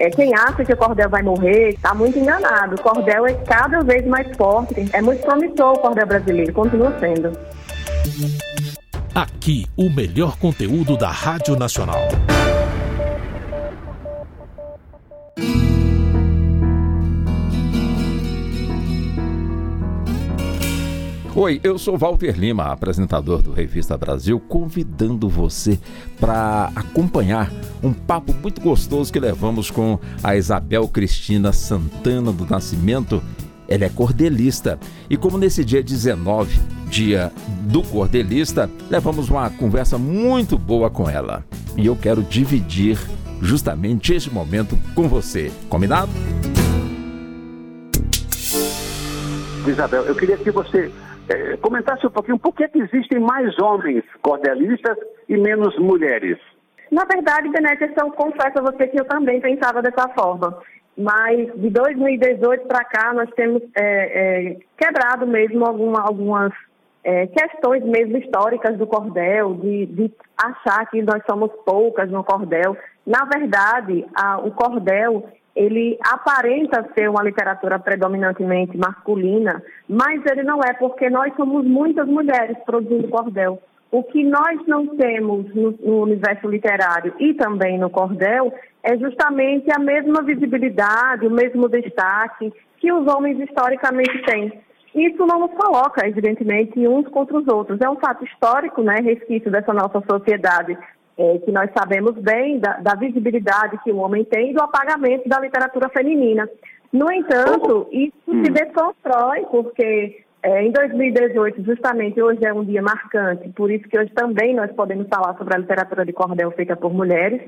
É, quem acha que o cordel vai morrer está muito enganado. O cordel é cada vez mais forte. É muito promissor o cordel brasileiro, continua sendo. Aqui, o melhor conteúdo da Rádio Nacional. Oi, eu sou Walter Lima, apresentador do Revista Brasil, convidando você para acompanhar um papo muito gostoso que levamos com a Isabel Cristina Santana do Nascimento. Ela é cordelista e, como nesse dia 19, dia do cordelista, levamos uma conversa muito boa com ela. E eu quero dividir justamente este momento com você. Combinado? Isabel, eu queria que você é, comentasse um pouquinho por que, que existem mais homens cordelistas e menos mulheres. Na verdade, Benete, eu confesso a você que eu também pensava dessa forma. Mas de 2018 para cá, nós temos é, é, quebrado mesmo alguma, algumas é, questões mesmo históricas do cordel, de, de, achar que nós somos poucas no cordel. Na verdade, a, o cordel ele aparenta ser uma literatura predominantemente masculina, mas ele não é, porque nós somos muitas mulheres produzindo cordel. O que nós não temos no, no, universo literário e também no cordel é justamente a mesma visibilidade, o mesmo destaque que os homens historicamente têm. Isso não nos coloca, evidentemente, uns contra os outros. É um fato histórico, né, resquício dessa nossa sociedade é, que nós sabemos bem da, da, visibilidade que o homem tem do apagamento da literatura feminina. No entanto, isso hum. se desconstrói, porque é, em 2018, justamente hoje é um dia marcante, por isso que hoje também nós podemos falar sobre a literatura de cordel feita por mulheres.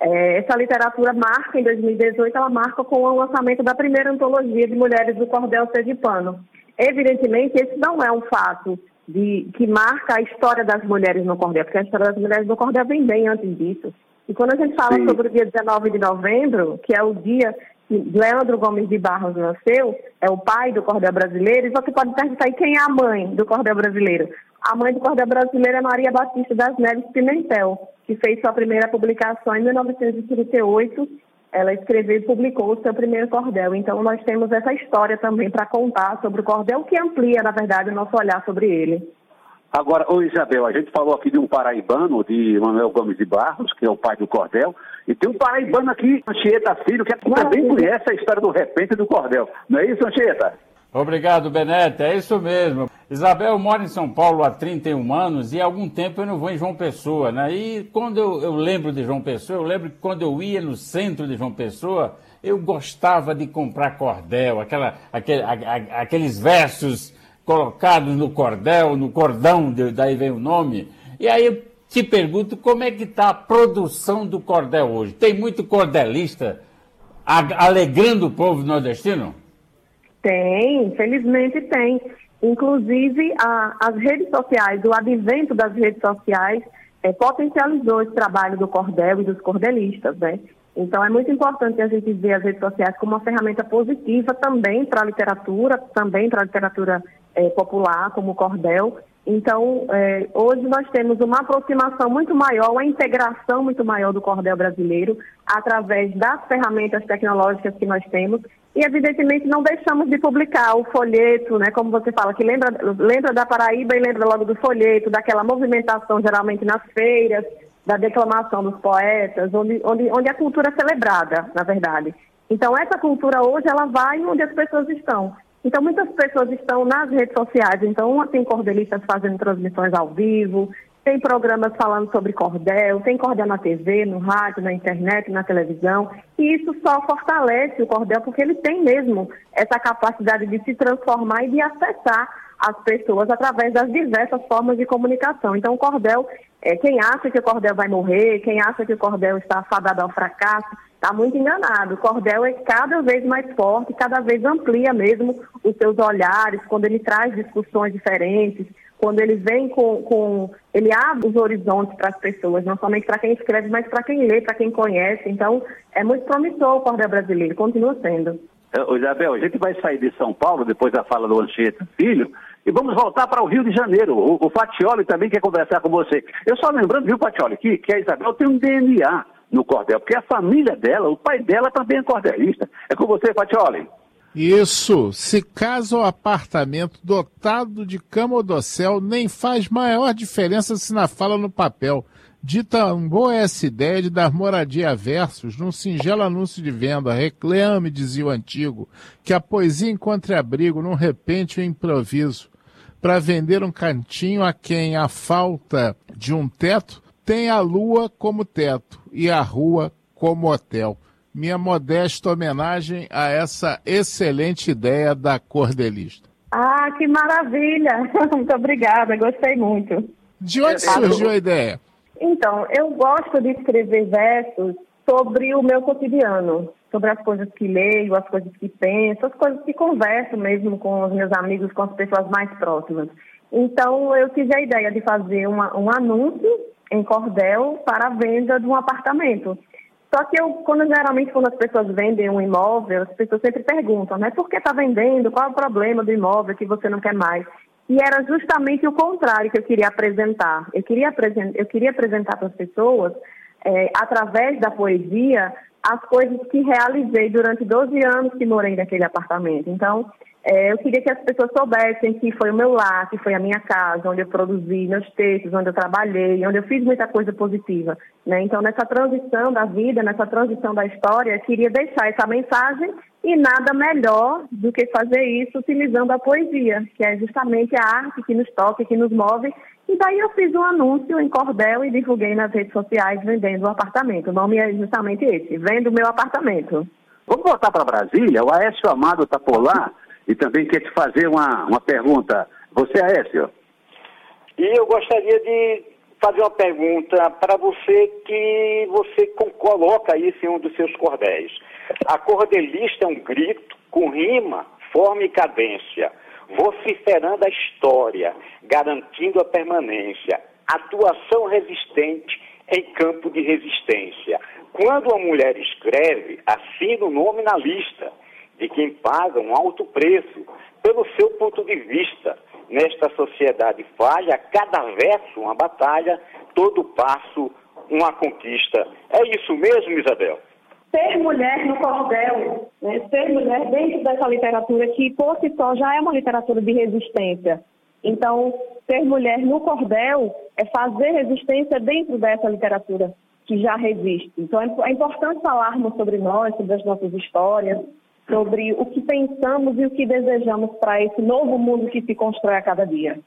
É, essa literatura marca, em 2018, ela marca com o lançamento da primeira antologia de mulheres do cordel sergipano. Evidentemente, esse não é um fato de, que marca a história das mulheres no cordel, porque a história das mulheres no cordel vem bem antes disso. E quando a gente fala Sim. sobre o dia 19 de novembro, que é o dia que Leandro Gomes de Barros nasceu, é o pai do cordel brasileiro, e você pode perguntar aí quem é a mãe do cordel brasileiro. A mãe do cordel brasileiro é Maria Batista das Neves Pimentel, que fez sua primeira publicação em 1938 ela escreveu e publicou o seu primeiro cordel. Então, nós temos essa história também para contar sobre o cordel, que amplia, na verdade, o nosso olhar sobre ele. Agora, ô Isabel, a gente falou aqui de um paraibano, de Manuel Gomes de Barros, que é o pai do cordel, e tem um paraibano aqui, Anchieta Filho, que também conhece a história do repente do cordel. Não é isso, Anchieta? Obrigado, Benete. É isso mesmo. Isabel mora em São Paulo há 31 anos e há algum tempo eu não vou em João Pessoa, né? E quando eu, eu lembro de João Pessoa, eu lembro que quando eu ia no centro de João Pessoa, eu gostava de comprar cordel, aquela, aquele, a, a, aqueles versos colocados no cordel, no cordão, daí vem o nome. E aí eu te pergunto como é que está a produção do cordel hoje? Tem muito cordelista alegrando o povo nordestino? Tem, infelizmente tem. Inclusive, a, as redes sociais, o advento das redes sociais é, potencializou esse trabalho do cordel e dos cordelistas, né? Então, é muito importante a gente ver as redes sociais como uma ferramenta positiva também para a literatura, também para a literatura é, popular, como o cordel. Então, é, hoje nós temos uma aproximação muito maior, uma integração muito maior do cordel brasileiro através das ferramentas tecnológicas que nós temos e, evidentemente, não deixamos de publicar o folheto, né, como você fala, que lembra, lembra da Paraíba e lembra logo do folheto, daquela movimentação geralmente nas feiras, da declamação dos poetas, onde, onde, onde a cultura é celebrada, na verdade. Então, essa cultura hoje, ela vai onde as pessoas estão. Então, muitas pessoas estão nas redes sociais. Então, tem cordelistas fazendo transmissões ao vivo, tem programas falando sobre cordel, tem cordel na TV, no rádio, na internet, na televisão. E isso só fortalece o cordel, porque ele tem mesmo essa capacidade de se transformar e de acessar as pessoas através das diversas formas de comunicação. Então, o cordel, é, quem acha que o cordel vai morrer, quem acha que o cordel está fadado ao fracasso, está muito enganado. O cordel é cada vez mais forte, cada vez amplia mesmo os seus olhares, quando ele traz discussões diferentes, quando ele vem com, com ele abre os horizontes para as pessoas, não somente para quem escreve, mas para quem lê, para quem conhece. Então, é muito promissor o cordel brasileiro, continua sendo. Ô, Isabel, a gente vai sair de São Paulo, depois da fala do Anchieta Filho, e vamos voltar para o Rio de Janeiro. O, o Fatioli também quer conversar com você. Eu só lembrando, viu, Fatioli, que, que a Isabel tem um DNA no cordel, porque a família dela, o pai dela também é cordelista. É com você, Patioli. Isso, se casa o apartamento dotado de cama ou dossel, nem faz maior diferença se na fala no papel. Dita um boa essa ideia de dar moradia a versos num singelo anúncio de venda. Reclame, dizia o antigo, que a poesia encontre abrigo num repente improviso. Para vender um cantinho a quem a falta de um teto tem a lua como teto e a rua como hotel minha modesta homenagem a essa excelente ideia da cordelista. Ah, que maravilha! Muito obrigada, gostei muito. De onde surgiu a ideia? Então, eu gosto de escrever versos sobre o meu cotidiano, sobre as coisas que leio, as coisas que penso, as coisas que converso mesmo com os meus amigos, com as pessoas mais próximas. Então, eu tive a ideia de fazer uma, um anúncio em cordel para a venda de um apartamento. Só que eu, quando geralmente quando as pessoas vendem um imóvel, as pessoas sempre perguntam, né? Por que está vendendo? Qual é o problema do imóvel que você não quer mais? E era justamente o contrário que eu queria apresentar. Eu queria, eu queria apresentar para as pessoas, é, através da poesia, as coisas que realizei durante 12 anos que morei naquele apartamento. Então, é, eu queria que as pessoas soubessem que foi o meu lar, que foi a minha casa, onde eu produzi meus textos, onde eu trabalhei, onde eu fiz muita coisa positiva. Né? Então, nessa transição da vida, nessa transição da história, eu queria deixar essa mensagem e nada melhor do que fazer isso utilizando a poesia, que é justamente a arte que nos toca, que nos move. E daí eu fiz um anúncio em cordel e divulguei nas redes sociais vendendo o um apartamento. O nome é justamente esse, Vendo Meu Apartamento. Vamos voltar para Brasília. O Aécio Amado está por lá e também quer te fazer uma, uma pergunta. Você, Aécio? E eu gostaria de fazer uma pergunta para você que você coloca isso em um dos seus cordéis. A cordelista é um grito com rima, forma e cadência, vociferando a história, garantindo a permanência, atuação resistente em campo de resistência. Quando uma mulher escreve, assina o nome na lista de quem paga um alto preço pelo seu ponto de vista. Nesta sociedade falha, cada verso uma batalha, todo passo uma conquista. É isso mesmo, Isabel? Ser mulher no cordel, né? ser mulher dentro dessa literatura que por si só já é uma literatura de resistência. Então, ser mulher no cordel é fazer resistência dentro dessa literatura que já resiste. Então, é importante falarmos sobre nós, sobre as nossas histórias, sobre o que pensamos e o que desejamos para esse novo mundo que se constrói a cada dia.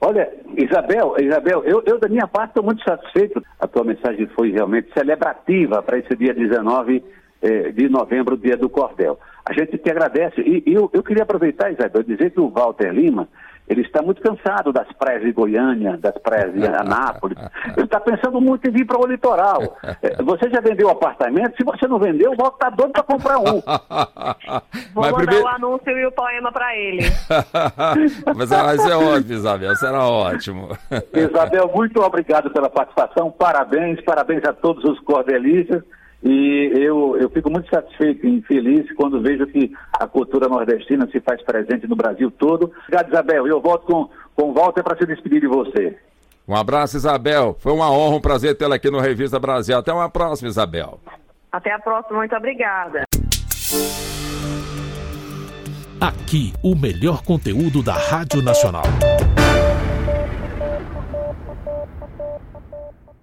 Olha, Isabel, Isabel, eu, eu da minha parte estou muito satisfeito. A tua mensagem foi realmente celebrativa para esse dia 19 eh, de novembro, dia do Cordel. A gente te agradece. E, e eu, eu queria aproveitar, Isabel, dizer que o Walter Lima, ele está muito cansado das praias de Goiânia, das praias de Anápolis. Ele está pensando muito em vir para o litoral. É, você já vendeu apartamento? Se você não vendeu, volta está doido para comprar um. Vou Mas mandar primeiro... o anúncio e o poema para ele. Mas isso é ótimo, Isabel. Será ótimo. Isabel, muito obrigado pela participação. Parabéns, parabéns a todos os cordelistas. E eu, eu fico muito satisfeito e feliz quando vejo que a cultura nordestina se faz presente no Brasil todo. Obrigado, Isabel. Eu volto com, com o Walter para se despedir de você. Um abraço, Isabel. Foi uma honra, um prazer tê-la aqui no Revista Brasil. Até uma próxima, Isabel. Até a próxima. Muito obrigada. Aqui, o melhor conteúdo da Rádio Nacional.